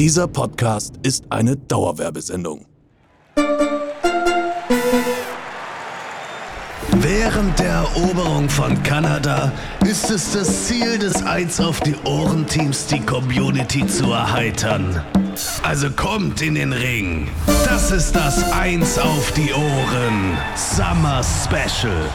Dieser Podcast ist eine Dauerwerbesendung. Während der Eroberung von Kanada ist es das Ziel des Eins auf die Ohren Teams, die Community zu erheitern. Also kommt in den Ring. Das ist das Eins auf die Ohren Summer Special.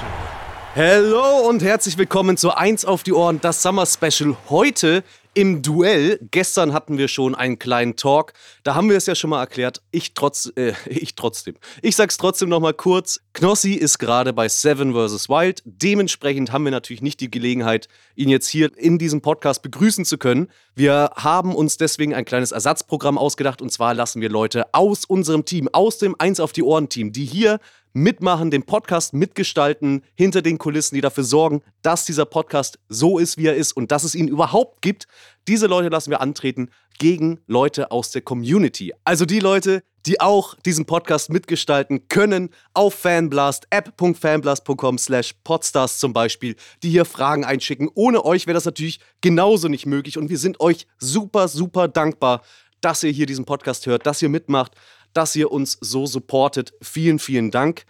Hallo und herzlich willkommen zu Eins auf die Ohren, das Summer Special. Heute im Duell. Gestern hatten wir schon einen kleinen Talk. Da haben wir es ja schon mal erklärt. Ich trotz, äh, ich trotzdem. Ich sag's trotzdem noch mal kurz. Knossi ist gerade bei Seven vs. Wild. Dementsprechend haben wir natürlich nicht die Gelegenheit, ihn jetzt hier in diesem Podcast begrüßen zu können. Wir haben uns deswegen ein kleines Ersatzprogramm ausgedacht und zwar lassen wir Leute aus unserem Team, aus dem Eins auf die Ohren Team, die hier mitmachen, den Podcast mitgestalten, hinter den Kulissen, die dafür sorgen, dass dieser Podcast so ist, wie er ist und dass es ihn überhaupt gibt. Diese Leute lassen wir antreten gegen Leute aus der Community. Also die Leute, die auch diesen Podcast mitgestalten können auf Fanblast, app.fanblast.com slash podstars zum Beispiel, die hier Fragen einschicken. Ohne euch wäre das natürlich genauso nicht möglich und wir sind euch super, super dankbar, dass ihr hier diesen Podcast hört, dass ihr mitmacht, dass ihr uns so supportet. Vielen, vielen Dank.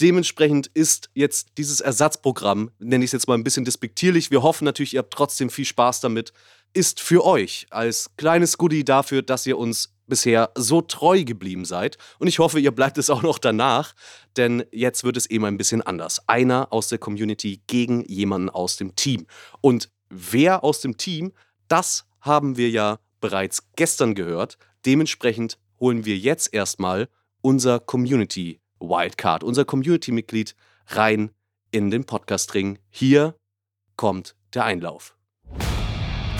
Dementsprechend ist jetzt dieses Ersatzprogramm, nenne ich es jetzt mal ein bisschen despektierlich, wir hoffen natürlich, ihr habt trotzdem viel Spaß damit, ist für euch als kleines Goodie dafür, dass ihr uns bisher so treu geblieben seid. Und ich hoffe, ihr bleibt es auch noch danach, denn jetzt wird es eben ein bisschen anders. Einer aus der Community gegen jemanden aus dem Team. Und wer aus dem Team, das haben wir ja bereits gestern gehört. Dementsprechend holen wir jetzt erstmal unser Community Wildcard, unser Community-Mitglied, rein in den Podcast-Ring. Hier kommt der Einlauf.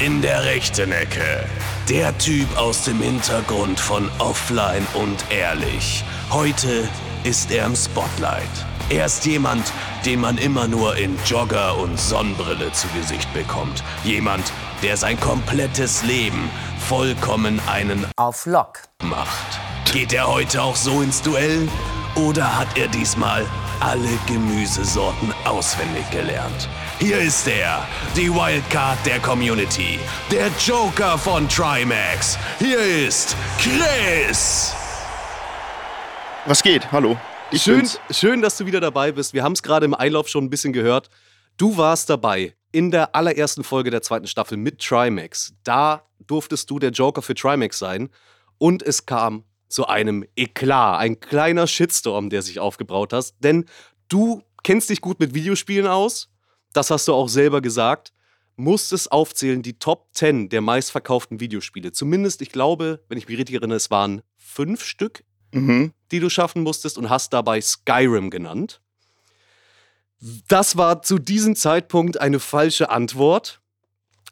In der rechten Ecke. Der Typ aus dem Hintergrund von Offline und Ehrlich. Heute ist er im Spotlight. Er ist jemand, den man immer nur in Jogger und Sonnenbrille zu Gesicht bekommt. Jemand, der sein komplettes Leben vollkommen einen auf Lock macht. Geht er heute auch so ins Duell? Oder hat er diesmal alle Gemüsesorten auswendig gelernt? Hier ist er, die Wildcard der Community, der Joker von Trimax. Hier ist Chris. Was geht? Hallo. Ich schön, bin's. schön, dass du wieder dabei bist. Wir haben es gerade im Einlauf schon ein bisschen gehört. Du warst dabei in der allerersten Folge der zweiten Staffel mit Trimax. Da durftest du der Joker für Trimax sein. Und es kam zu einem Eklat, ein kleiner Shitstorm, der sich aufgebraut hat. Denn du kennst dich gut mit Videospielen aus, das hast du auch selber gesagt, musstest aufzählen die Top 10 der meistverkauften Videospiele. Zumindest, ich glaube, wenn ich mich richtig erinnere, es waren fünf Stück, mhm. die du schaffen musstest und hast dabei Skyrim genannt. Das war zu diesem Zeitpunkt eine falsche Antwort.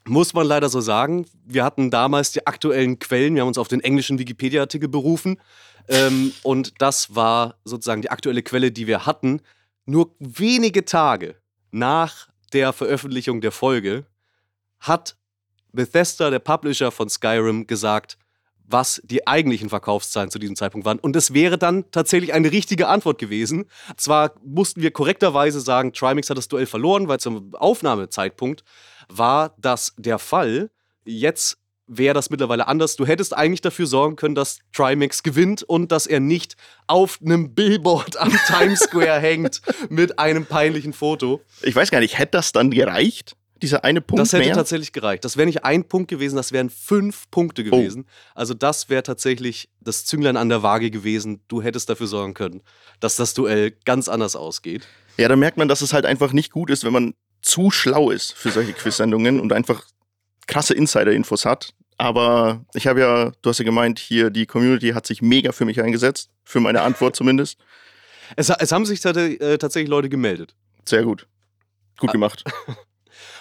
Muss man leider so sagen. Wir hatten damals die aktuellen Quellen, wir haben uns auf den englischen Wikipedia-Artikel berufen. Ähm, und das war sozusagen die aktuelle Quelle, die wir hatten. Nur wenige Tage nach der Veröffentlichung der Folge hat Bethesda, der Publisher von Skyrim, gesagt, was die eigentlichen Verkaufszahlen zu diesem Zeitpunkt waren. Und es wäre dann tatsächlich eine richtige Antwort gewesen. Zwar mussten wir korrekterweise sagen, Trimax hat das Duell verloren, weil zum Aufnahmezeitpunkt war das der Fall. Jetzt wäre das mittlerweile anders. Du hättest eigentlich dafür sorgen können, dass Trimax gewinnt und dass er nicht auf einem Billboard am Times Square hängt mit einem peinlichen Foto. Ich weiß gar nicht, hätte das dann gereicht? Dieser eine Punkt Das hätte mehr? tatsächlich gereicht. Das wäre nicht ein Punkt gewesen, das wären fünf Punkte oh. gewesen. Oh. Also das wäre tatsächlich das Zünglein an der Waage gewesen. Du hättest dafür sorgen können, dass das Duell ganz anders ausgeht. Ja, da merkt man, dass es halt einfach nicht gut ist, wenn man zu schlau ist für solche Quiz-Sendungen und einfach krasse Insider-Infos hat. Aber ich habe ja, du hast ja gemeint, hier die Community hat sich mega für mich eingesetzt, für meine Antwort zumindest. Es, es haben sich äh, tatsächlich Leute gemeldet. Sehr gut. Gut gemacht.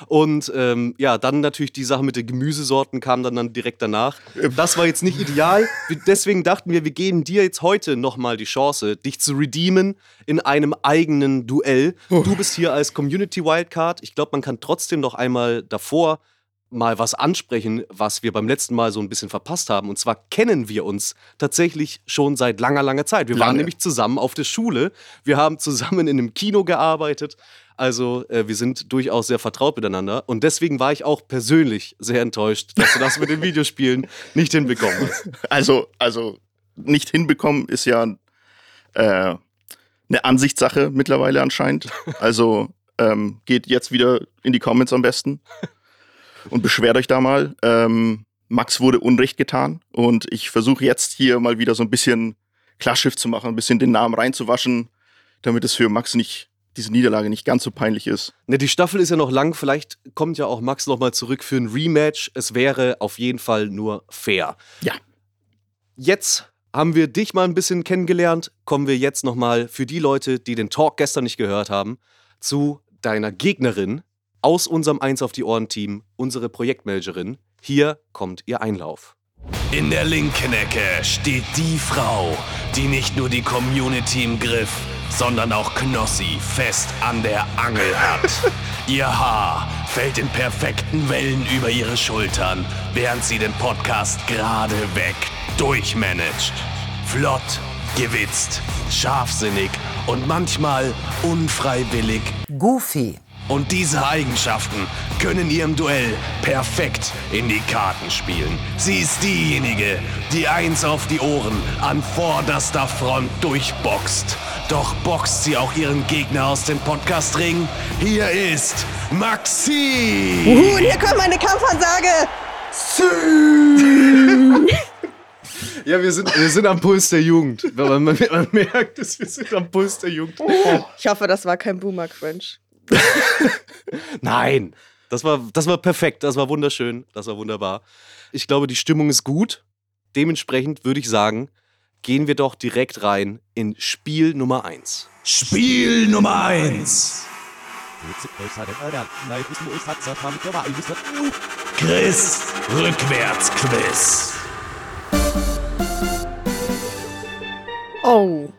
Und ähm, ja, dann natürlich die Sache mit den Gemüsesorten kam dann, dann direkt danach. Das war jetzt nicht ideal. Deswegen dachten wir, wir geben dir jetzt heute nochmal die Chance, dich zu redeemen in einem eigenen Duell. Du bist hier als Community Wildcard. Ich glaube, man kann trotzdem noch einmal davor mal was ansprechen, was wir beim letzten Mal so ein bisschen verpasst haben. Und zwar kennen wir uns tatsächlich schon seit langer, langer Zeit. Wir Lange. waren nämlich zusammen auf der Schule. Wir haben zusammen in einem Kino gearbeitet. Also äh, wir sind durchaus sehr vertraut miteinander. Und deswegen war ich auch persönlich sehr enttäuscht, dass du das mit den Videospielen nicht hinbekommen hast. Also, also nicht hinbekommen ist ja äh, eine Ansichtssache mittlerweile anscheinend. Also ähm, geht jetzt wieder in die Comments am besten und beschwert euch da mal. Ähm, Max wurde Unrecht getan und ich versuche jetzt hier mal wieder so ein bisschen Klarschiff zu machen, ein bisschen den Namen reinzuwaschen, damit es für Max nicht diese Niederlage nicht ganz so peinlich ist. Ne, die Staffel ist ja noch lang, vielleicht kommt ja auch Max nochmal zurück für ein Rematch. Es wäre auf jeden Fall nur fair. Ja. Jetzt haben wir dich mal ein bisschen kennengelernt, kommen wir jetzt nochmal für die Leute, die den Talk gestern nicht gehört haben, zu deiner Gegnerin aus unserem Eins auf die Ohren Team, unsere Projektmanagerin. Hier kommt ihr Einlauf. In der linken Ecke steht die Frau, die nicht nur die Community im Griff, sondern auch Knossi fest an der Angel hat. Ihr Haar fällt in perfekten Wellen über ihre Schultern, während sie den Podcast gerade weg durchmanagt. Flott, gewitzt, scharfsinnig und manchmal unfreiwillig Goofy. Und diese Eigenschaften können ihr im Duell perfekt in die Karten spielen. Sie ist diejenige, die eins auf die Ohren an vorderster Front durchboxt. Doch boxt sie auch ihren Gegner aus dem Podcast-Ring? Hier ist Maxi! Uhu, und hier kommt meine Kampfansage. Ja, wir sind, wir sind am Puls der Jugend. Man, man, man merkt es, wir sind am Puls der Jugend. Ich hoffe, das war kein Boomer-Cringe. Nein, das war, das war perfekt, das war wunderschön, das war wunderbar. Ich glaube, die Stimmung ist gut. Dementsprechend würde ich sagen, gehen wir doch direkt rein in Spiel Nummer 1. Spiel Nummer 1. Chris Rückwärtsquiz. Oh.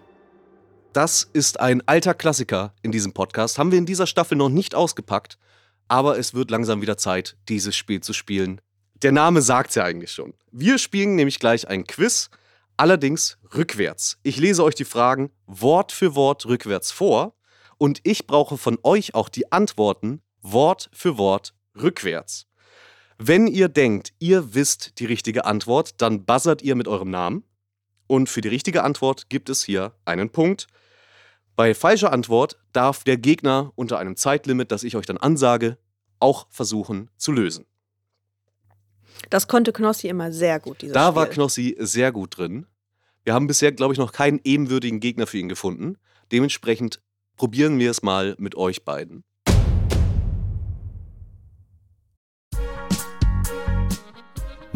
Das ist ein alter Klassiker in diesem Podcast. Haben wir in dieser Staffel noch nicht ausgepackt, aber es wird langsam wieder Zeit, dieses Spiel zu spielen. Der Name sagt's ja eigentlich schon. Wir spielen nämlich gleich ein Quiz, allerdings rückwärts. Ich lese euch die Fragen Wort für Wort rückwärts vor und ich brauche von euch auch die Antworten Wort für Wort rückwärts. Wenn ihr denkt, ihr wisst die richtige Antwort, dann buzzert ihr mit eurem Namen. Und für die richtige Antwort gibt es hier einen Punkt. Bei falscher Antwort darf der Gegner unter einem Zeitlimit, das ich euch dann ansage, auch versuchen zu lösen. Das konnte Knossi immer sehr gut, dieses Da Spiel. war Knossi sehr gut drin. Wir haben bisher, glaube ich, noch keinen ebenwürdigen Gegner für ihn gefunden. Dementsprechend probieren wir es mal mit euch beiden.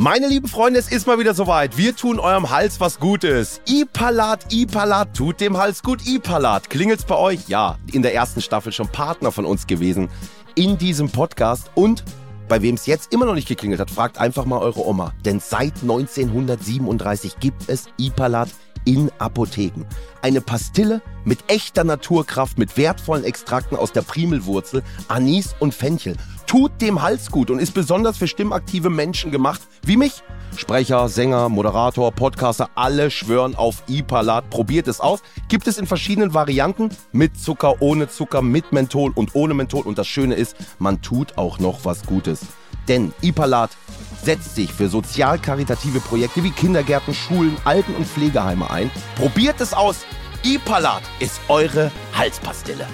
Meine lieben Freunde, es ist mal wieder soweit. Wir tun eurem Hals was Gutes. Ipalat, Ipalat, tut dem Hals gut. Ipalat, klingelt's bei euch? Ja, in der ersten Staffel schon Partner von uns gewesen in diesem Podcast und bei wem es jetzt immer noch nicht geklingelt hat, fragt einfach mal eure Oma. Denn seit 1937 gibt es Ipalat in Apotheken. Eine Pastille mit echter Naturkraft, mit wertvollen Extrakten aus der Primelwurzel, Anis und Fenchel. Tut dem Hals gut und ist besonders für stimmaktive Menschen gemacht, wie mich. Sprecher, Sänger, Moderator, Podcaster, alle schwören auf Ipalat. Probiert es aus. Gibt es in verschiedenen Varianten. Mit Zucker, ohne Zucker, mit Menthol und ohne Menthol. Und das Schöne ist, man tut auch noch was Gutes. Denn Ipalat setzt sich für sozial-karitative Projekte wie Kindergärten, Schulen, Alten- und Pflegeheime ein. Probiert es aus. Ipalat ist eure Halspastille.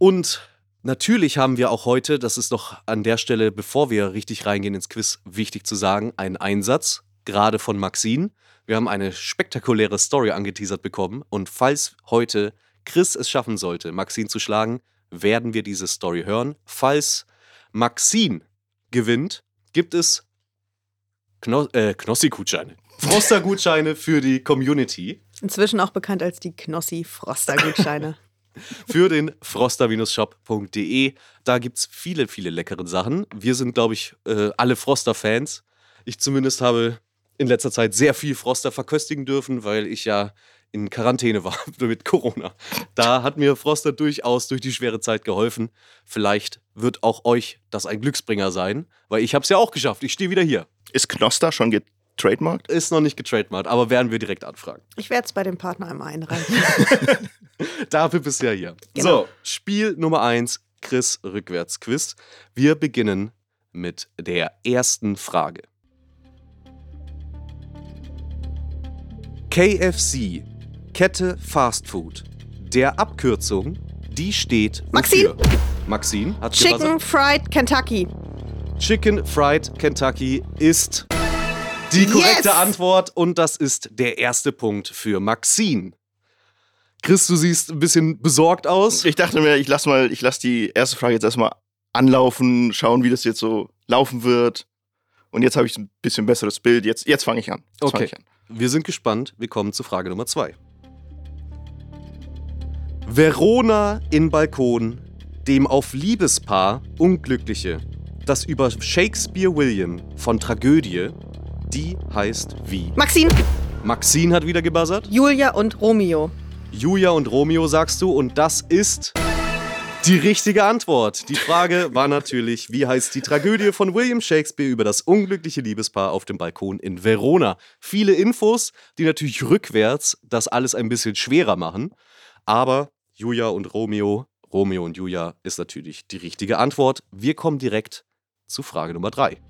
Und natürlich haben wir auch heute, das ist doch an der Stelle, bevor wir richtig reingehen ins Quiz, wichtig zu sagen, einen Einsatz, gerade von Maxine. Wir haben eine spektakuläre Story angeteasert bekommen und falls heute Chris es schaffen sollte, Maxine zu schlagen, werden wir diese Story hören. Falls Maxine gewinnt, gibt es Kno äh, Knossi-Gutscheine. Froster-Gutscheine für die Community. Inzwischen auch bekannt als die Knossi-Froster-Gutscheine. für den froster-shop.de. Da gibt es viele, viele leckere Sachen. Wir sind, glaube ich, äh, alle Froster-Fans. Ich zumindest habe in letzter Zeit sehr viel Froster verköstigen dürfen, weil ich ja in Quarantäne war mit Corona. Da hat mir Froster durchaus durch die schwere Zeit geholfen. Vielleicht wird auch euch das ein Glücksbringer sein, weil ich habe es ja auch geschafft. Ich stehe wieder hier. Ist Knoster schon getrademarkt? Ist noch nicht getrademarkt, aber werden wir direkt anfragen. Ich werde es bei dem Partner einmal einreichen. Dafür bist du ja hier. Genau. So, Spiel Nummer 1, Chris Rückwärtsquiz. Wir beginnen mit der ersten Frage. KFC, Kette Fast Food. Der Abkürzung, die steht Maxine. wofür? Maxine hat Chicken. Fried Kentucky. Chicken Fried Kentucky ist die korrekte Yes! Antwort und das ist der erste Punkt für Maxine. Chris, du siehst ein bisschen besorgt aus. Ich dachte mir, ich lasse mal, ich lasse die erste Frage jetzt erstmal anlaufen, schauen, wie das jetzt so laufen wird. Und jetzt habe ich ein bisschen besseres Bild. Jetzt, jetzt fange ich an. Jetzt Okay. ich an. Wir sind gespannt. Wir kommen zu Frage Nummer zwei. Verona in Balkon, dem auf Liebespaar Unglückliche, das über Shakespeare William von Tragödie, die heißt wie? Maxine, Maxine hat wieder gebuzzert. Julia und Romeo. Julia und Romeo sagst du und das ist die richtige Antwort. Die Frage war natürlich, wie heißt die Tragödie von William Shakespeare über das unglückliche Liebespaar auf dem Balkon in Verona? Viele Infos, die natürlich rückwärts das alles ein bisschen schwerer machen, aber Julia und Romeo, Romeo und Julia ist natürlich die richtige Antwort. Wir kommen direkt zu Frage Nummer 3.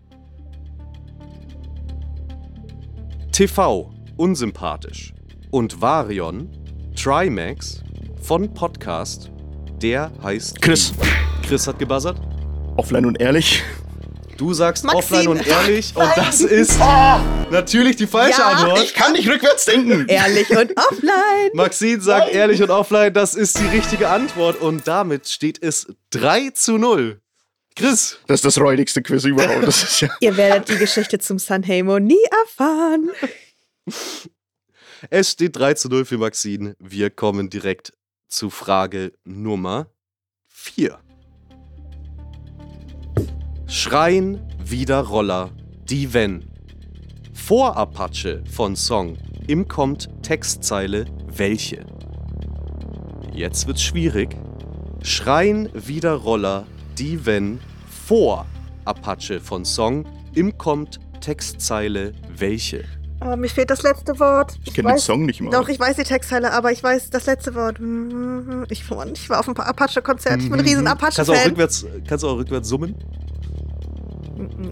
TV, unsympathisch. Und Varion, Trimax von Podcast, der heißt. Chris. Chris hat gebuzzert. Offline und ehrlich. Du sagst Maxine. offline und ehrlich und das ist natürlich die falsche Ja, Antwort. Ich kann nicht rückwärts denken. Ehrlich und offline. Maxine sagt ehrlich und offline, das ist die richtige Antwort und damit steht es 3 zu 0. Chris, Das ist das räudigste Quiz überhaupt. Das ist ja. Ihr werdet die Geschichte zum Sanheimo nie erfahren. es steht 3 zu 0 für Maxine. Wir kommen direkt zu Frage Nummer 4. Schreien wieder Roller, die wenn. Vor Apache von Song. Im kommt Textzeile welche. Jetzt wird's schwierig. Schreien wieder Roller, die wenn. Vor Apache von Song. Im kommt Textzeile welche. Oh, mir fehlt das letzte Wort. Ich kenne den Song nicht mal. Doch, ich weiß die Textteile, aber ich weiß das letzte Wort. Ich, Mann, ich war auf einem Apache-Konzert. Ich bin ein riesen Kannst du auch Apache-Fan. rückwärts, kannst du auch rückwärts summen?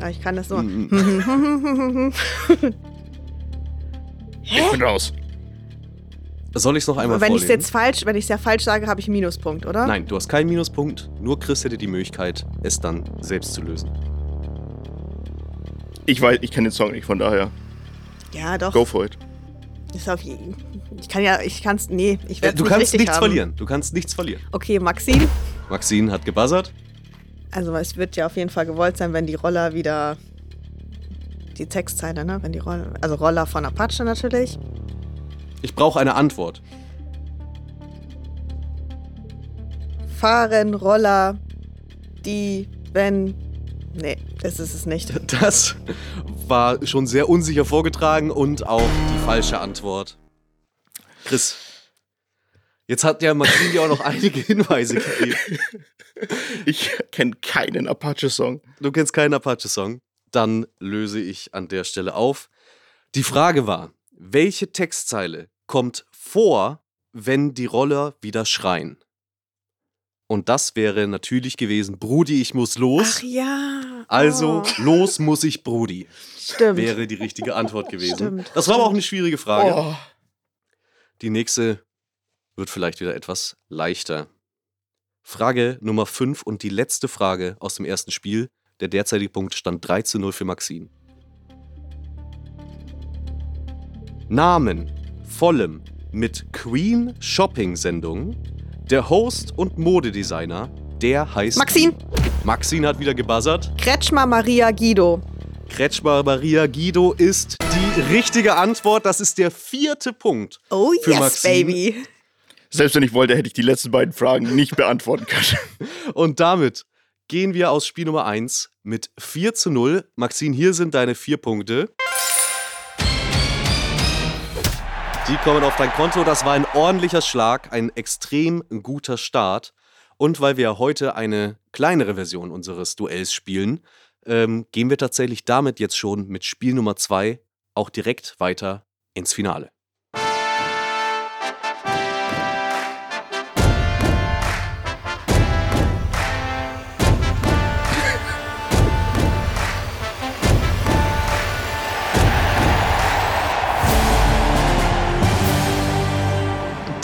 Ah, Ich kann das nur. Mhm. Ich bin raus. Soll ich es noch einmal wenn ich es vorlesen? jetzt falsch, wenn ich es ja falsch sage, habe ich einen Minuspunkt, oder? Nein, du hast keinen Minuspunkt. Nur Chris hätte die Möglichkeit, es dann selbst zu lösen. Ich weiß, ich kenne den Song nicht, von daher. Ja, doch. Go for it. Ist auf jeden. Ich kann ja, ich kann's, nee, ich Äh, werde du nicht kannst nichts haben. verlieren. Du kannst nichts verlieren. Okay, Maxine. Maxine hat gebuzzert. Also es wird ja auf jeden Fall gewollt sein, wenn die Roller wieder die Textzeile, ne? Wenn die Roller, also Roller von Apache natürlich. Ich brauche eine Antwort. Fahren Roller, die, wenn, nee, das ist es nicht. Das war schon sehr unsicher vorgetragen und auch die falsche Antwort. Chris, jetzt hat ja Maxine dir auch noch einige Hinweise gegeben. Ich kenne keinen Apache-Song. Du kennst keinen Apache-Song. Dann löse ich an der Stelle auf. Die Frage war, welche Textzeile kommt vor, wenn die Roller wieder schreien? Und das wäre natürlich gewesen, Brudi, ich muss los. Ach ja. Also, Oh, los muss ich, Brudi. stimmt. Wäre die richtige Antwort gewesen. Stimmt, das war aber auch eine schwierige Frage. Oh. Die nächste wird vielleicht wieder etwas leichter. Frage Nummer 5 und die letzte Frage aus dem ersten Spiel. Der derzeitige Punkt stand 3 zu 0 für Maxine. Namen vollem mit Queen Shopping Sendung. Der Host und Modedesigner, der heißt. Maxine. Maxine hat wieder gebuzzert. Kretschmer Maria Guido. Kretschmer Maria Guido ist die richtige Antwort. Das ist der vierte Punkt. Oh Für yes, Maxine. baby. Selbst wenn ich wollte, hätte ich die letzten beiden Fragen nicht beantworten können. Und damit gehen wir aus Spiel Nummer 1 mit 4 zu 0. Maxine, hier sind deine vier Punkte. Die kommen auf dein Konto. Das war ein ordentlicher Schlag, ein extrem guter Start. Und weil wir heute eine kleinere Version unseres Duells spielen, ähm, gehen wir tatsächlich damit jetzt schon mit Spiel Nummer 2 auch direkt weiter ins Finale.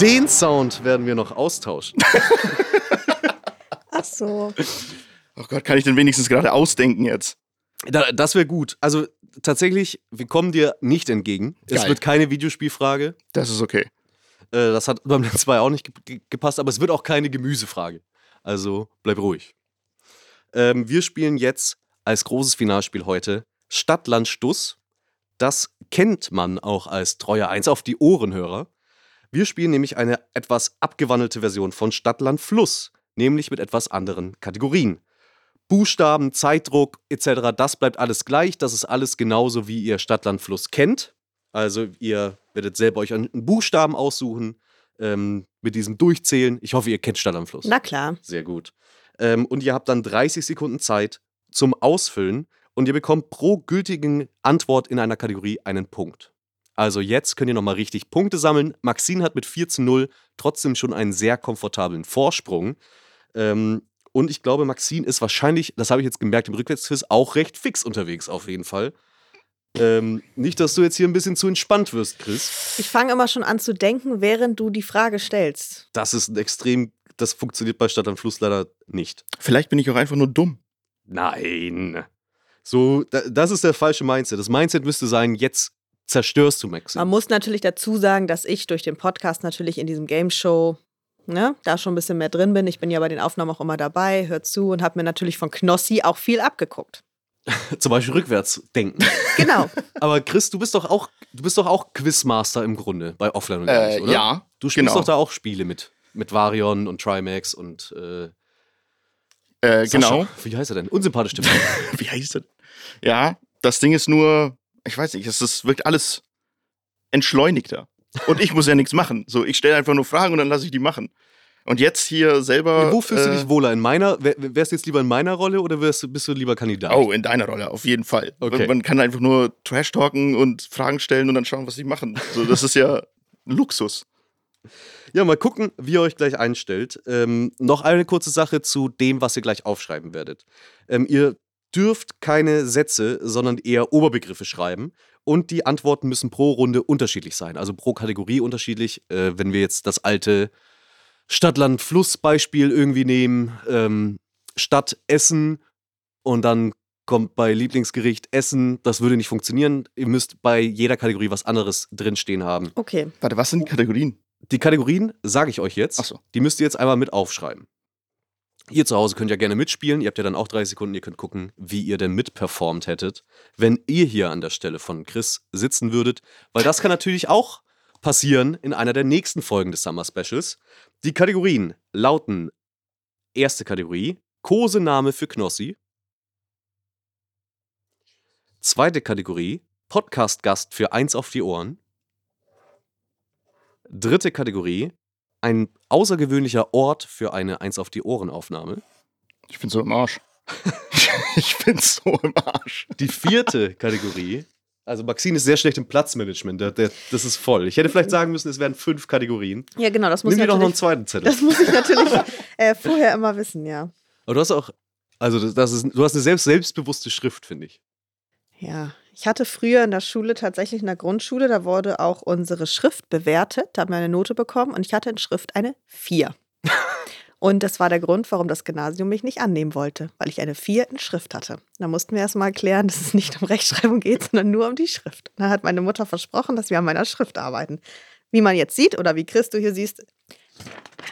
Den Sound werden wir noch austauschen. Ach so. Oh Gott, kann ich denn wenigstens gerade ausdenken jetzt? Da, das wäre gut. Also tatsächlich, wir kommen dir nicht entgegen. Es Geil. wird keine Videospielfrage. Das ist okay. Äh, das hat beim letzten Mal auch nicht ge ge gepasst, aber es wird auch keine Gemüsefrage. Also bleib ruhig. Ähm, wir spielen jetzt als großes Finalspiel heute Stadt, Land, Stuss. Das kennt man auch als treuer Eins auf die Ohrenhörer. Wir spielen nämlich eine etwas abgewandelte Version von Stadt, Land, Fluss, nämlich mit etwas anderen Kategorien. Buchstaben, Zeitdruck etc., das bleibt alles gleich. Das ist alles genauso, wie ihr Stadt, Land, Fluss kennt. Also ihr werdet selber euch einen Buchstaben aussuchen, ähm, mit diesem Durchzählen. Ich hoffe, ihr kennt Stadt am Fluss. Na klar. Sehr gut. Ähm, und ihr habt dann 30 Sekunden Zeit zum Ausfüllen und ihr bekommt pro gültigen Antwort in einer Kategorie einen Punkt. Also jetzt könnt ihr nochmal richtig Punkte sammeln. Maxine hat mit 4 zu 0 trotzdem schon einen sehr komfortablen Vorsprung. Ähm, und ich glaube, Maxine ist wahrscheinlich, das habe ich jetzt gemerkt im Rückwärtsquiz, auch recht fix unterwegs auf jeden Fall. Ähm, nicht, dass du jetzt hier ein bisschen zu entspannt wirst, Chris. Ich fange immer schon an zu denken, während du die Frage stellst. Das ist ein extrem, das funktioniert bei Stadt am Fluss leider nicht. Vielleicht bin ich auch einfach nur dumm. Nein. So, da, das ist der falsche Mindset. Das Mindset müsste sein, jetzt zerstörst du Maxim. Man muss natürlich dazu sagen, dass ich durch den Podcast natürlich in diesem Game Show ne, da schon ein bisschen mehr drin bin. Ich bin ja bei den Aufnahmen auch immer dabei, hör zu und habe mir natürlich von Knossi auch viel abgeguckt. Zum Beispiel rückwärts denken. Genau. Aber Chris, du bist doch auch, du bist doch auch Quizmaster im Grunde bei Offline und Äh, oder? ja, Du spielst genau. doch da auch Spiele mit. Mit Varion und Trimax und äh, Äh, Sascha. genau. Wie heißt er denn? Unsympathisch stimmt. Wie heißt das? Ja, das Ding ist nur, ich weiß nicht, es ist, wirkt alles entschleunigter. Und ich muss ja nichts machen. So, ich stelle einfach nur Fragen und dann lasse ich die machen. Und jetzt hier selber. Wo fühlst du äh, dich wohler? In meiner, wär, wärst du jetzt lieber in meiner Rolle oder wärst, du- bist du lieber Kandidat? Oh, in deiner Rolle, auf jeden Fall. Okay. Man kann einfach nur Trash talken und Fragen stellen und dann schauen, was sie machen. So, das ist ja Luxus. Ja, mal gucken, wie ihr euch gleich einstellt. Ähm, noch eine kurze Sache zu dem, was ihr gleich aufschreiben werdet. Ähm, ihr dürft keine Sätze, sondern eher Oberbegriffe schreiben. Und die Antworten müssen pro Runde unterschiedlich sein, also pro Kategorie unterschiedlich. Äh, wenn wir jetzt das alte Stadt-Land-Fluss-Beispiel irgendwie nehmen, ähm, Stadt Essen und dann kommt bei Lieblingsgericht Essen, das würde nicht funktionieren. Ihr müsst bei jeder Kategorie was anderes drinstehen haben. Okay. Warte, was sind die Kategorien? Die Kategorien sage ich euch jetzt. Ach so. Die müsst ihr jetzt einmal mit aufschreiben. Ihr zu Hause könnt ja gerne mitspielen. Ihr habt ja dann auch 30 Sekunden. Ihr könnt gucken, wie ihr denn mitperformt hättet, wenn ihr hier an der Stelle von Chris sitzen würdet. Weil das kann natürlich auch passieren in einer der nächsten Folgen des Summer Specials. Die Kategorien lauten: Erste Kategorie, Kosename für Knossi. Zweite Kategorie, Podcast-Gast für eins auf die Ohren. Dritte Kategorie, ein außergewöhnlicher Ort für eine Eins auf die Ohren-Aufnahme. Ich bin so im Arsch. ich bin so im Arsch. Die vierte Kategorie, also Maxine ist sehr schlecht im Platzmanagement, der, der, das ist voll. Ich hätte vielleicht sagen müssen, es wären fünf Kategorien. Ja, genau, das muss Nimm ich dir doch noch einen natürlich, zweiten Zettel. das muss ich natürlich äh, vorher immer wissen, ja. Aber du hast auch, also das, das ist, du hast eine selbst, selbstbewusste Schrift, finde ich. Ja, ich hatte früher in der Schule, tatsächlich in der Grundschule, da wurde auch unsere Schrift bewertet. Da haben wir eine Note bekommen und ich hatte in Schrift eine 4. Und das war der Grund, warum das Gymnasium mich nicht annehmen wollte, weil ich eine 4 in Schrift hatte. Da mussten wir erstmal klären, dass es nicht um Rechtschreibung geht, sondern nur um die Schrift. Da hat meine Mutter versprochen, dass wir an meiner Schrift arbeiten. Wie man jetzt sieht oder wie Chris du hier siehst,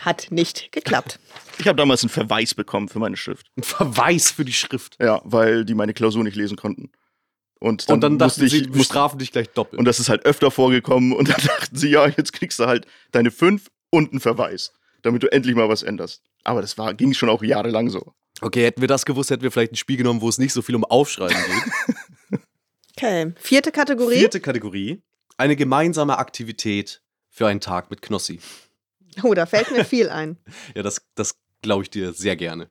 hat nicht geklappt. Ich habe damals einen Verweis bekommen für meine Schrift. Ein Verweis für die Schrift. Ja, weil die meine Klausur nicht lesen konnten. Und dann, Und dann musste dachten ich, sie, wir strafen dich gleich doppelt. und das ist halt öfter vorgekommen und dann dachten sie, ja, jetzt kriegst du halt deine fünf und einen Verweis, damit du endlich mal was änderst. Aber das war, ging schon auch jahrelang so. okay, hätten wir das gewusst, hätten wir vielleicht ein Spiel genommen, wo es nicht so viel um Aufschreiben geht. Okay, vierte Kategorie. Vierte Kategorie, eine gemeinsame Aktivität für einen Tag mit Knossi. Oh, da fällt mir viel ein. Ja, das, das glaube ich dir sehr gerne.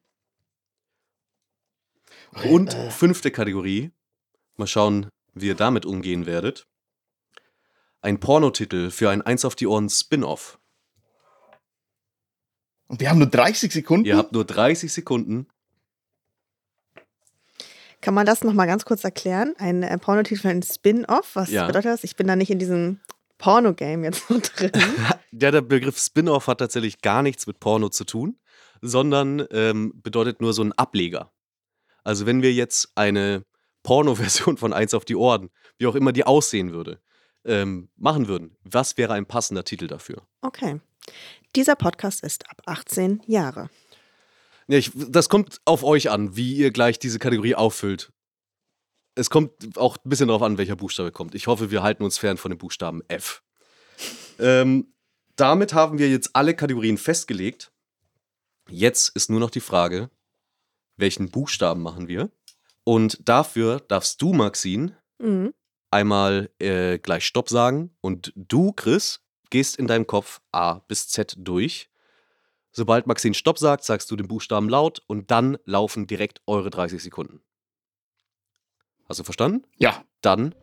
Und fünfte Kategorie. Mal schauen, wie ihr damit umgehen werdet. ein Pornotitel für ein Eins auf die Ohren Spin-off. Und wir haben nur 30 Sekunden. Ihr habt nur 30 Sekunden. Kann man das nochmal ganz kurz erklären? Ein äh, Pornotitel für ein Spin-off? Was Ja. bedeutet das? Ich bin da nicht in diesem Porno-Game jetzt so drin. Ja, der Begriff Spin-off hat tatsächlich gar nichts mit Porno zu tun, sondern ähm, bedeutet nur so ein Ableger. Also wenn wir jetzt eine Porno-Version von Eins auf die Ohren, wie auch immer die aussehen würde, ähm, machen würden, was wäre ein passender Titel dafür? Okay. Dieser Podcast ist ab 18 Jahre. Ja, ich, das kommt auf euch an, wie ihr gleich diese Kategorie auffüllt. Es kommt auch ein bisschen darauf an, welcher Buchstabe kommt. Ich hoffe, wir halten uns fern von dem Buchstaben F. ähm, damit haben wir jetzt alle Kategorien festgelegt. Jetzt ist nur noch die Frage, welchen Buchstaben machen wir? Und dafür darfst du, Maxine, Mhm. einmal äh, gleich Stopp sagen und du, Chris, gehst in deinem Kopf A bis Z durch. Sobald Maxine Stopp sagt, sagst du den Buchstaben laut und dann laufen direkt eure 30 Sekunden. Hast du verstanden? Ja. Dann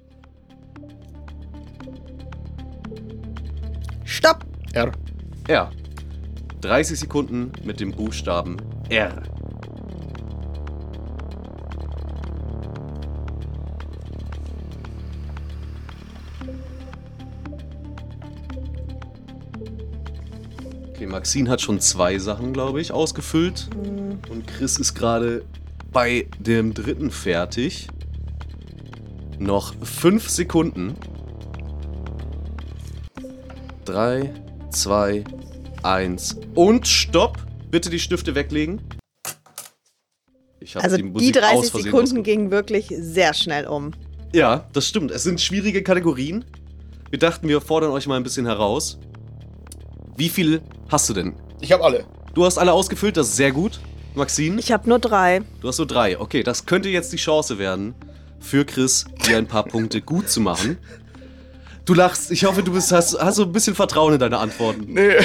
Stopp! R. R. 30 Sekunden mit dem Buchstaben R. Maxine hat schon zwei Sachen, glaube ich, ausgefüllt. Und Chris ist gerade bei dem dritten fertig. Noch fünf Sekunden. Drei, zwei, eins und Stopp. Bitte die Stifte weglegen. Ich hab Also die, Musik 30 aus Versehen Sekunden ausge- gingen wirklich sehr schnell um. Ja, das stimmt. Es sind schwierige Kategorien. Wir dachten, wir fordern euch mal ein bisschen heraus. Wie viel hast du denn? Ich habe alle. Du hast alle ausgefüllt, das ist sehr gut. Maxine, Ich habe nur drei. du hast nur drei. Okay, das könnte jetzt die Chance werden, für Chris dir ein paar Punkte gut zu machen. Du lachst. Ich hoffe, du bist, hast, hast so ein bisschen Vertrauen in deine Antworten. Nee.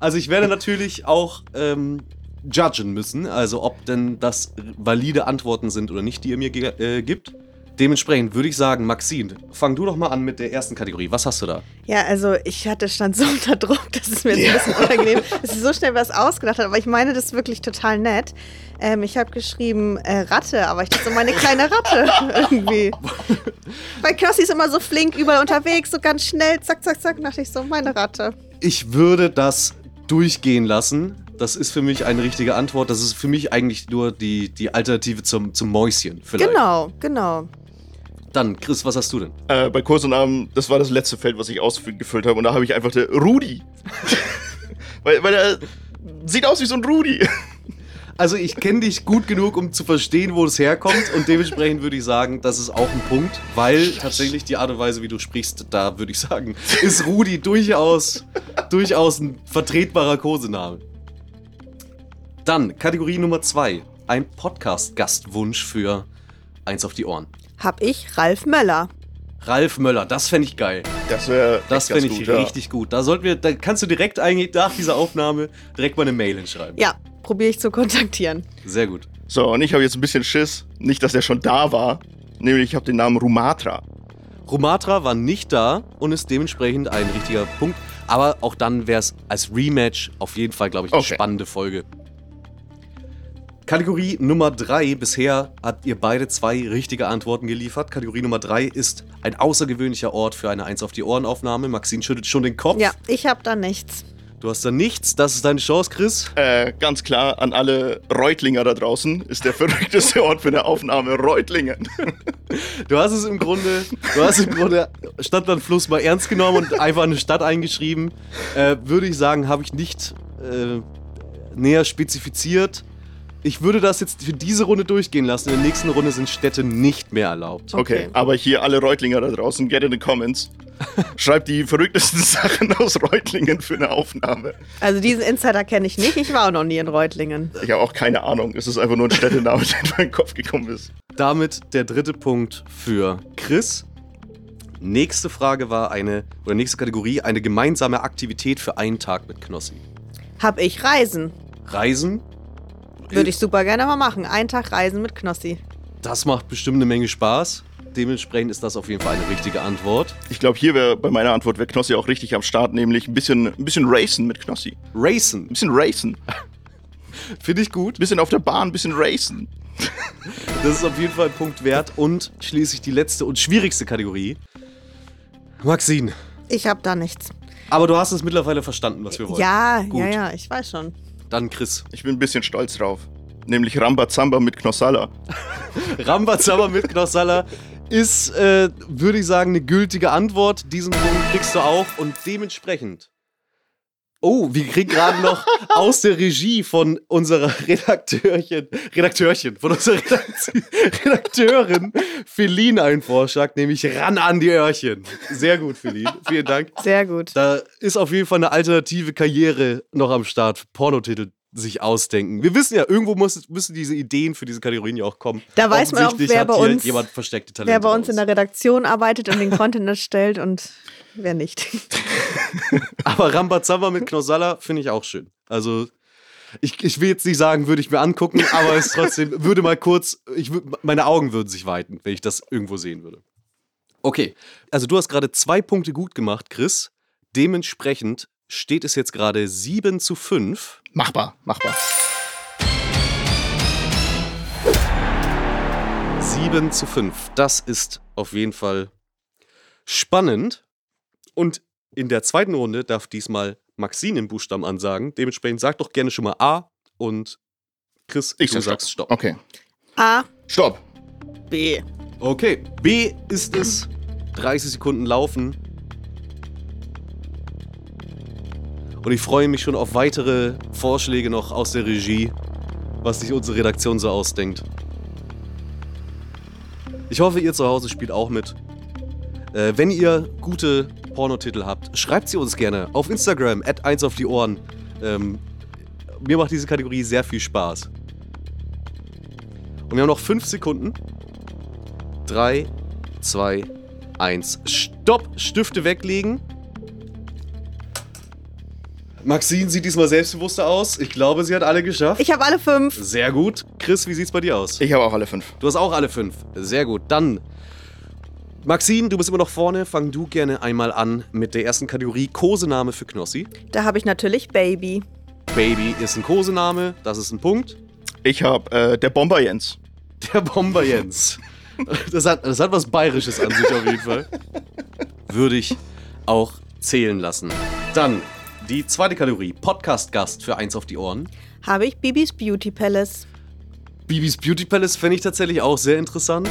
Also ich werde natürlich auch ähm, judgen müssen, also ob denn das valide Antworten sind oder nicht, die ihr mir ge- äh, gibt. Dementsprechend würde ich sagen, Maxine, fang du doch mal an mit der ersten Kategorie. Was hast du da? Ja, also ich hatte stand so unter Druck, dass es mir jetzt ein bisschen unangenehm dass ich so schnell was ausgedacht habe. Aber ich meine das wirklich total nett. Ähm, ich habe geschrieben äh, Ratte, aber ich dachte so meine kleine Ratte irgendwie. Weil Knossi ist immer so flink überall unterwegs, so ganz schnell, zack, zack, zack, dachte ich so, meine Ratte. Ich würde das durchgehen lassen. Das ist für mich eine richtige Antwort. Das ist für mich eigentlich nur die, die Alternative zum, zum Mäuschen. Vielleicht. Genau, genau. Dann, Chris, was hast du denn? Äh, bei Kurs und Namen, das war das letzte Feld, was ich ausgefüllt habe. Und da habe ich einfach der Rudi. weil, weil er sieht aus wie so ein Rudi. Also ich kenne dich gut genug, um zu verstehen, wo es herkommt und dementsprechend würde ich sagen, das ist auch ein Punkt, weil tatsächlich die Art und Weise, wie du sprichst, da würde ich sagen, ist Rudi durchaus, durchaus ein vertretbarer Kosename. Dann Kategorie Nummer zwei, ein Podcast-Gastwunsch für eins auf die Ohren. Hab ich Ralf Möller. Ralf Möller, das fände ich geil. Das wäre Das fände ich richtig gut. Da sollten wir, da kannst du direkt eigentlich nach dieser Aufnahme direkt mal eine Mail hinschreiben. Ja, probiere ich zu kontaktieren. Sehr gut. So, und ich habe jetzt ein bisschen Schiss. Nicht, dass er schon da war. Nämlich, ich habe den Namen Rumatra. Rumatra war nicht da und ist dementsprechend ein richtiger Punkt. Aber auch dann wäre es als Rematch auf jeden Fall, glaube ich, eine Okay. spannende Folge. Kategorie Nummer 3. Bisher habt ihr beide zwei richtige Antworten geliefert. Kategorie Nummer 3 ist ein außergewöhnlicher Ort für eine Eins auf die Ohrenaufnahme. Maxine schüttelt schon den Kopf. Ja, ich habe da nichts. Du hast da nichts. Das ist deine Chance, Chris. Äh, ganz klar an alle Reutlinger da draußen ist der verrückteste Ort für eine Aufnahme Reutlingen. Du hast es im Grunde, du hast im Grunde Stadtlandfluss mal ernst genommen und einfach eine Stadt eingeschrieben. Äh, würde ich sagen, habe ich nicht äh, näher spezifiziert. Ich würde das jetzt für diese Runde durchgehen lassen. In der nächsten Runde sind Städte nicht mehr erlaubt. Okay, Okay. aber hier alle Reutlinger da draußen, get in the comments. Schreibt die verrücktesten Sachen aus Reutlingen für eine Aufnahme. Also diesen Insider kenne ich nicht. Ich war auch noch nie in Reutlingen. Ich habe auch keine Ahnung. Es ist einfach nur ein Städtename, der in meinen Kopf gekommen ist. Damit der dritte Punkt für Chris. Nächste Frage war eine, oder nächste Kategorie, eine gemeinsame Aktivität für einen Tag mit Knossi. Hab ich Reisen. Reisen, Würde ich super gerne mal machen. Einen Tag Reisen mit Knossi. das macht bestimmt eine Menge Spaß. Dementsprechend ist das auf jeden Fall eine richtige Antwort. Ich glaube, hier wäre bei meiner Antwort wäre Knossi auch richtig am Start, nämlich ein bisschen, ein bisschen racen mit Knossi. Ein Racen. bisschen racen. Finde ich gut. Ein bisschen auf der Bahn, ein bisschen racen. Das ist auf jeden Fall ein Punkt wert. Und schließlich die letzte und schwierigste Kategorie. Maxine. Ich habe da nichts. Aber du hast es mittlerweile verstanden, was wir wollen. Ja, Gut. ja, ja, ich weiß schon. Dann Chris. Ich bin ein bisschen stolz drauf. Nämlich Rambazamba mit Knossalla. Rambazamba mit Knossalla ist, äh, würde ich sagen, eine gültige Antwort. Diesen Punkt kriegst du auch und dementsprechend. Oh, wir kriegen gerade noch aus der Regie von unserer Redakteurchen, Redakteurchen, von unserer Redakt Redakteurin Feline einen Vorschlag, nämlich ran an die Öhrchen. Sehr gut, Feline. Vielen Dank. Sehr gut. Da ist auf jeden Fall eine alternative Karriere noch am Start. Pornotitel sich ausdenken. Wir wissen ja, irgendwo muss, müssen diese Ideen für diese Kategorien ja auch kommen. Da weiß man auch, wer bei uns- Wer bei uns in der Redaktion arbeitet und den Content erstellt und wer nicht. Aber Rambazamba mit Knossalla finde ich auch schön. Also ich, ich will jetzt nicht sagen, würde ich mir angucken, aber es trotzdem würde mal kurz, ich meine Augen würden sich weiten, wenn ich das irgendwo sehen würde. Okay, also du hast gerade zwei Punkte gut gemacht, Chris. Dementsprechend steht es jetzt gerade 7 zu 5. Machbar, machbar. 7 zu 5. Das ist auf jeden Fall spannend. Und in der zweiten Runde darf diesmal Maxine den Buchstaben ansagen. Dementsprechend sag doch gerne schon mal A und Chris, Ich du sag sagst Stopp. Okay. A, Stopp. B. Okay, B ist es. 30 Sekunden laufen. Und ich freue mich schon auf weitere Vorschläge noch aus der Regie, was sich unsere Redaktion so ausdenkt. Ich hoffe, ihr zu Hause spielt auch mit. Äh, wenn ihr gute Pornotitel habt, schreibt sie uns gerne auf Instagram, at 1 auf die Ohren. Ähm, mir macht diese Kategorie sehr viel Spaß. Und wir haben noch 5 Sekunden. 3, 2, 1. Stopp! Stifte weglegen. Maxine sieht diesmal selbstbewusster aus. Ich glaube, sie hat alle geschafft. Ich habe alle fünf. Sehr gut. Chris, wie sieht's bei dir aus? Ich habe auch alle fünf. Du hast auch alle fünf. Sehr gut. Dann, Maxine, du bist immer noch vorne. Fang du gerne einmal an mit der ersten Kategorie Kosename für Knossi. Da habe ich natürlich Baby. Baby ist ein Kosename. Das ist ein Punkt. Ich habe äh, der Bomber Jens. Der Bomber Jens. Das hat, das hat was Bayerisches an sich auf jeden Fall. Würde ich auch zählen lassen. Dann die zweite Kategorie, Podcast-Gast für eins auf die Ohren. Habe ich Bibis Beauty Palace. Bibis Beauty Palace fände ich tatsächlich auch sehr interessant.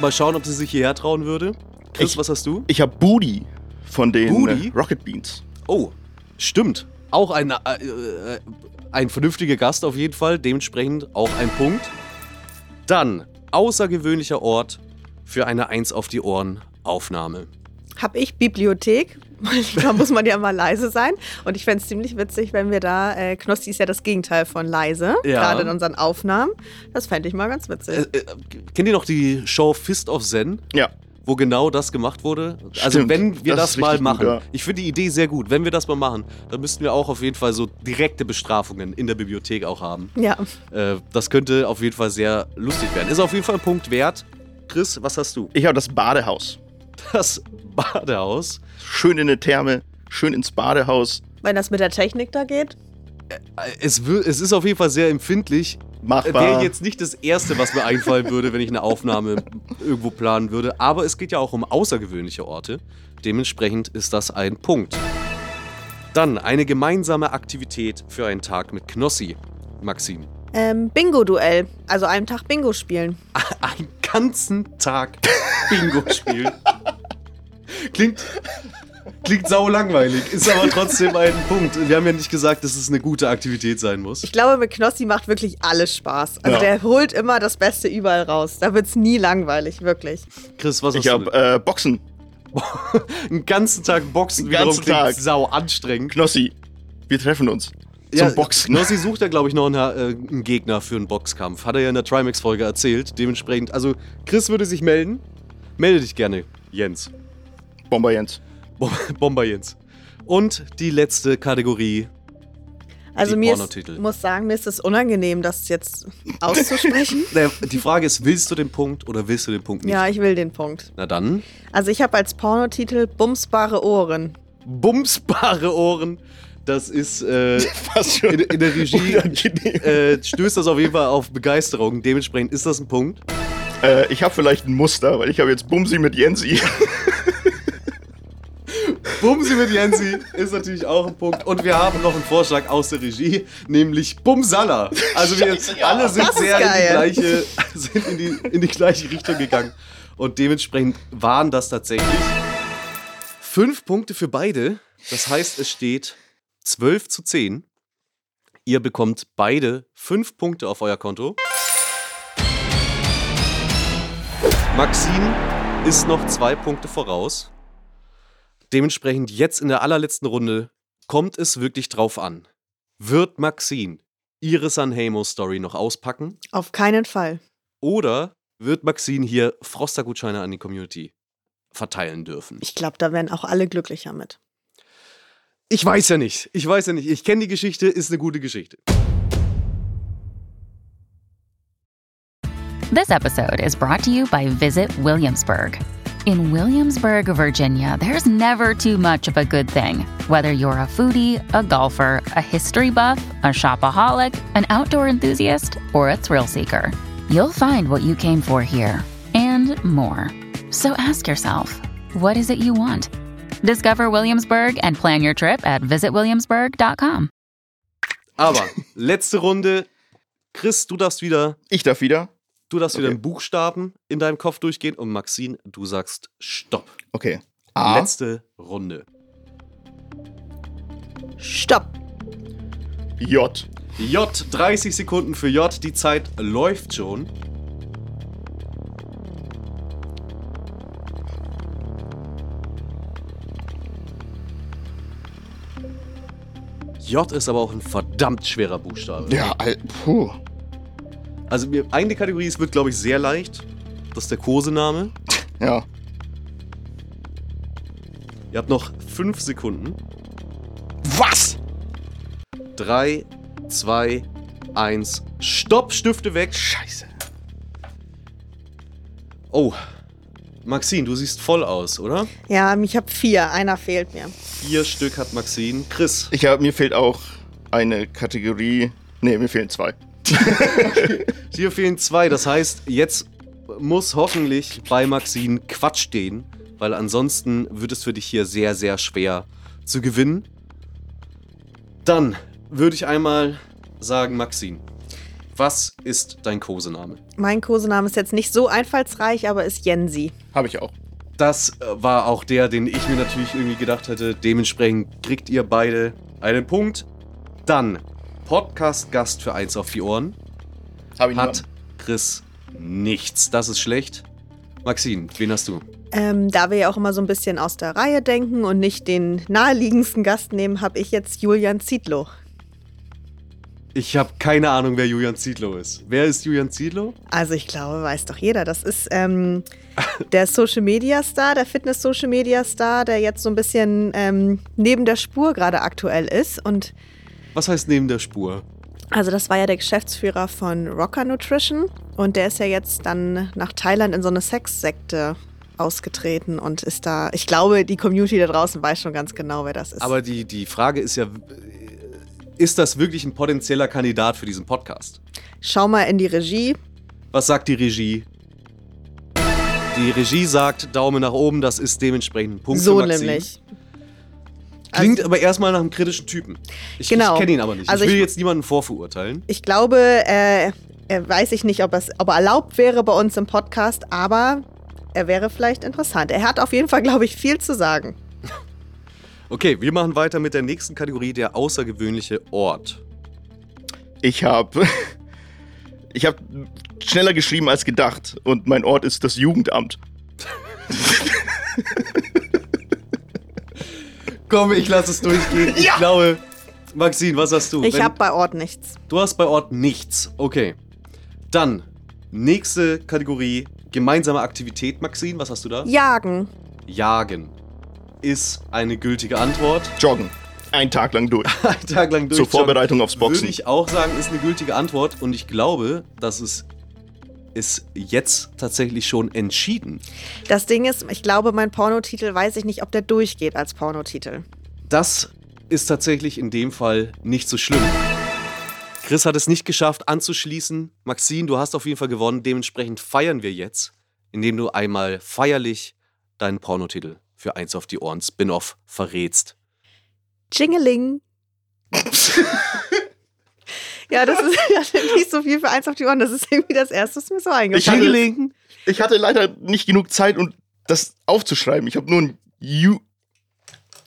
Mal schauen, ob sie sich hierher trauen würde. Chris, Ich- was hast du? Ich habe Booty von den Booty? Äh, Rocket Beans. Oh, stimmt. Auch ein, äh, äh, ein vernünftiger Gast auf jeden Fall. Dementsprechend auch ein Punkt. Dann, außergewöhnlicher Ort für eine Eins auf die Ohren Aufnahme. Habe ich Bibliothek. da muss man ja mal leise sein. Und ich fände es ziemlich witzig, wenn wir da, äh, Knossi ist ja das Gegenteil von leise, Ja. gerade in unseren Aufnahmen. Das fände ich mal ganz witzig. Äh, äh, kennt ihr noch die Show Fist of Zen? Ja. wo genau das gemacht wurde. Also Stimmt, wenn wir das das, mal machen, gut, ja. ich finde die Idee sehr gut. Wenn wir das mal machen, dann müssten wir auch auf jeden Fall so direkte Bestrafungen in der Bibliothek auch haben. ja. Äh, das könnte auf jeden Fall sehr lustig werden. Ist auf jeden Fall ein Punkt wert. Chris, was hast du? Ich habe das Badehaus. Das Badehaus. Schön in der Therme, schön ins Badehaus. Wenn das mit der Technik da geht. Äh, Es, es ist auf jeden Fall sehr empfindlich. Machbar. Wäre jetzt nicht das Erste, was mir einfallen würde, wenn ich eine Aufnahme irgendwo planen würde. Aber es geht ja auch um außergewöhnliche Orte. Dementsprechend ist das ein Punkt. Dann eine gemeinsame Aktivität für einen Tag mit Knossi. Maxim. Ähm, Bingo-Duell. Also einen Tag Bingo spielen. Einen ganzen Tag Bingo spielen. Klingt, klingt sau langweilig, ist aber trotzdem ein Punkt. Wir haben ja nicht gesagt, dass es eine gute Aktivität sein muss. Ich glaube, mit Knossi macht wirklich alles Spaß. Also Ja. der holt immer das Beste überall raus. Da wird es nie langweilig, wirklich. Chris, was hast Ich du? habe äh, Boxen. einen ganzen Tag Boxen wiederum ganzen klingt Tag. sau anstrengend. Knossi. Wir treffen uns. Zum Boxen. Knossi sucht ja, glaube ich, noch einen, äh, einen Gegner für einen Boxkampf. Hat er ja in der Trimax-Folge erzählt. Dementsprechend, also Chris würde sich melden. Melde dich gerne, Jens. Bomber Jens. Bo- Bomber Jens. Und die letzte Kategorie. Also die mir Pornotitel. ist, muss sagen, mir ist es unangenehm, das jetzt auszusprechen. Die Frage ist, willst du den Punkt oder willst du den Punkt nicht? ja, ich will den Punkt. Na dann, Also ich habe als Pornotitel Bumsbare Ohren. bumsbare Ohren. Das ist äh, in, in der Regie äh, stößt das auf jeden Fall auf Begeisterung. Dementsprechend ist das ein Punkt. Äh, ich habe vielleicht ein Muster, weil ich habe jetzt Bumsi mit Jensi. Bumsi mit Jensi ist natürlich auch ein Punkt. Und wir haben noch einen Vorschlag aus der Regie, nämlich Bumsalla. Also wir alle sind Das ist sehr in die, gleiche, sind in, die, in die gleiche Richtung gegangen. Und dementsprechend waren das tatsächlich fünf Punkte für beide. Das heißt, es steht 12 zu 10. Ihr bekommt beide fünf Punkte auf euer Konto. Maxine ist noch zwei Punkte voraus. Dementsprechend jetzt in der allerletzten Runde kommt es wirklich drauf an. Wird Maxine ihre Sanheimo-Story noch auspacken? Auf keinen Fall. Oder wird Maxine hier Froster-Gutscheine an die Community verteilen dürfen? Ich glaube, da wären auch alle glücklicher mit. Ich weiß ja nicht. Ich weiß ja nicht. Ich kenne die Geschichte, ist eine gute Geschichte. This episode is brought to you by Visit Williamsburg. In Williamsburg, Virginia, there's never too much of a good thing. Whether you're a foodie, a golfer, a history buff, a shopaholic, an outdoor enthusiast, or a thrill seeker, you'll find what you came for here and more. So ask yourself, what is it you want? Discover Williamsburg and plan your trip at visitwilliamsburg.com. Aber letzte Runde. Chris, du darfst wieder, Ich darf wieder. du darfst wieder Okay. einen Buchstaben in deinem Kopf durchgehen und Maxine, du sagst Stopp. Okay. A. Letzte Runde. Stopp. J. J, 30 Sekunden für J. Die Zeit läuft schon. J ist aber auch ein verdammt schwerer Buchstabe. Ja, al- puh. Also mir, eine Kategorie, es wird, glaube ich, sehr leicht. Das ist der Kosename. Ja. Ihr habt noch fünf Sekunden. Was? Drei, zwei, eins. Stopp, Stifte weg. Scheiße. Oh, Maxine, du siehst voll aus, oder? Ja, ich habe vier. Einer fehlt mir. Vier Stück hat Maxine. Chris, Ich hab, mir fehlt auch eine Kategorie. Nee, mir fehlen zwei. hier fehlen zwei. Das heißt, jetzt muss hoffentlich bei Maxine Quatsch stehen, weil ansonsten wird es für dich hier sehr, sehr schwer zu gewinnen. Dann würde ich einmal sagen, Maxine, was ist dein Kosename? Mein Kosename ist jetzt nicht so einfallsreich, aber ist Jensi. Habe ich auch. Das äh, war auch der, den ich mir natürlich irgendwie gedacht hätte. Dementsprechend kriegt ihr beide einen Punkt. Dann Podcast-Gast für eins auf die Ohren. Habe ich Hat Chris nichts. Das ist schlecht. Maxine, wen hast du? Ähm, da wir ja auch immer so ein bisschen aus der Reihe denken und nicht den naheliegendsten Gast nehmen, habe ich jetzt Julian Zietlow. Ich habe keine Ahnung, wer Julian Zietlow ist. Wer ist Julian Zietlow? Also ich glaube, weiß doch jeder. Das ist ähm, der Social Media Star, der Fitness Social Media Star, der jetzt so ein bisschen ähm, neben der Spur gerade aktuell ist. Und Was heißt neben der Spur? also das war ja der Geschäftsführer von Rocker Nutrition und der ist ja jetzt dann nach Thailand in so eine Sexsekte ausgetreten und ist da, ich glaube, die Community da draußen weiß schon ganz genau, wer das ist. Aber die, die Frage ist ja, ist das wirklich ein potenzieller Kandidat für diesen Podcast? Schau mal in die Regie. Was sagt die Regie? Die Regie sagt Daumen nach oben, das ist dementsprechend ein Punkt so für nämlich. Klingt Also- aber erstmal nach einem kritischen Typen. Ich, Genau. ich kenne ihn aber nicht. Also ich will ich- jetzt niemanden vorverurteilen. Ich glaube, äh, er weiß ich nicht, ob, es, ob er erlaubt wäre bei uns im Podcast, aber er wäre vielleicht interessant. Er hat auf jeden Fall, glaube ich, viel zu sagen. Okay, wir machen weiter mit der nächsten Kategorie, der außergewöhnliche Ort. Ich habe. Ich habe schneller geschrieben als gedacht. Und mein Ort ist das Jugendamt. Komm, ich lasse es durchgehen. Ich glaube, Maxine, was hast du? Ich habe bei Ort nichts. Du hast bei Ort nichts. Okay. Dann, nächste Kategorie, gemeinsame Aktivität, Maxine. Was hast du da? Jagen. Jagen ist eine gültige Antwort. Joggen. Ein Tag lang durch. einen Tag lang durch. Zur Vorbereitung aufs Boxen. Würde ich auch sagen, ist eine gültige Antwort. Und ich glaube, dass es ist jetzt tatsächlich schon entschieden. Das Ding ist, ich glaube, mein Pornotitel weiß ich nicht, ob der durchgeht als Pornotitel. Das ist tatsächlich in dem Fall nicht so schlimm. Chris hat es nicht geschafft anzuschließen. Maxine, du hast auf jeden Fall gewonnen. Dementsprechend feiern wir jetzt, indem du einmal feierlich deinen Pornotitel für eins auf die Ohren Spin-off verrätst. Jingeling. ja, das ist ja nicht so viel für eins auf die Ohren. Das ist irgendwie das Erste, was mir so eingefallen ist. Jingeling. Ich hatte leider nicht genug Zeit, um das aufzuschreiben. Ich habe nur ein You.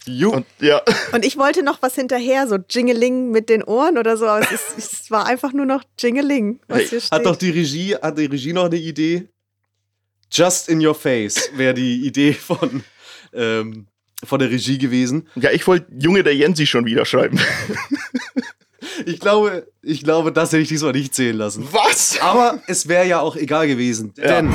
You. Und ja. Und ich wollte noch was hinterher, so Jingeling mit den Ohren oder so, aber es, ist, es war einfach nur noch Jingeling, was Hey, hier steht. Hat doch die Regie, hat die Regie noch eine Idee? Just in your face wäre die Idee von, ähm, von der Regie gewesen. Ja, ich wollte Junge der Jensi schon wieder schreiben. Ich glaube, ich glaube, das hätte ich diesmal nicht zählen lassen. Was? Aber es wäre ja auch egal gewesen, Ja. denn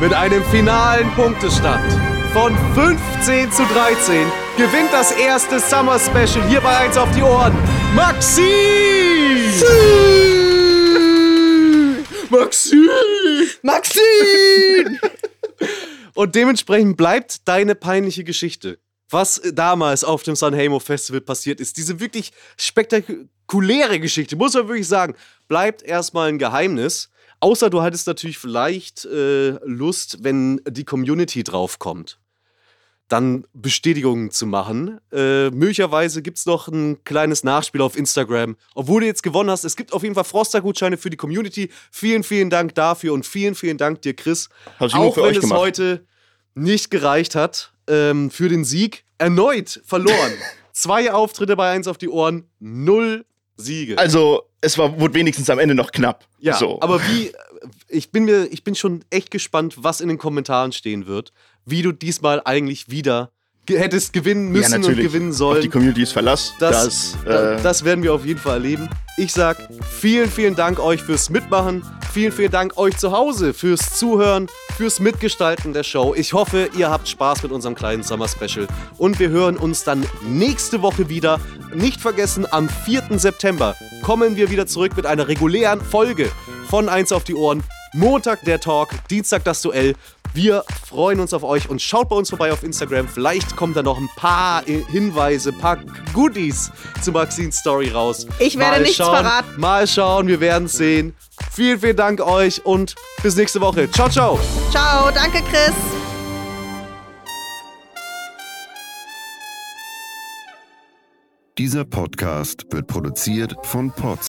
mit einem finalen Punktestand von 15 zu 13 gewinnt das erste Summer Special hier bei 1 auf die Ohren. Maxi! Maxi! Maxine! Und dementsprechend bleibt deine peinliche Geschichte. Was damals auf dem Sanremo Festival passiert ist, diese wirklich spektakuläre Geschichte, muss man wirklich sagen, bleibt erstmal ein Geheimnis. Außer du hattest natürlich vielleicht äh, Lust, wenn die Community draufkommt, dann Bestätigungen zu machen. Äh, möglicherweise gibt es noch ein kleines Nachspiel auf Instagram. Obwohl du jetzt gewonnen hast, es gibt auf jeden Fall Froster-Gutscheine für die Community. Vielen, vielen Dank dafür und vielen, vielen Dank dir, Chris. Hab ich Auch für wenn es gemacht. heute nicht gereicht hat ähm, für den Sieg. Erneut verloren. Zwei Auftritte bei 1 auf die Ohren, null Siege. Also, es war, wurde wenigstens am Ende noch knapp. ja, so. aber wie, ich bin mir, ich bin schon echt gespannt, was in den Kommentaren stehen wird, wie du diesmal eigentlich wieder hättest gewinnen müssen ja, und gewinnen Auf sollen. die Community ist Verlass. Das, Das, da- äh, das werden wir auf jeden Fall erleben. Ich sag vielen, vielen Dank euch fürs Mitmachen. Vielen, vielen Dank euch zu Hause fürs Zuhören, fürs Mitgestalten der Show. Ich hoffe, ihr habt Spaß mit unserem kleinen Sommer Special. Und wir hören uns dann nächste Woche wieder. Nicht vergessen, am 4. September kommen wir wieder zurück mit einer regulären Folge von 1 auf die Ohren. Montag der Talk, Dienstag das Duell. Wir freuen uns auf euch und schaut bei uns vorbei auf Instagram. Vielleicht kommen da noch ein paar Hinweise, ein paar Goodies zu Maxines Story raus. Ich werde nichts schauen, verraten. Mal schauen, wir werden es sehen. Vielen, vielen Dank euch und bis nächste Woche. Ciao, ciao. Ciao, danke Chris. Dieser Podcast wird produziert von Pods.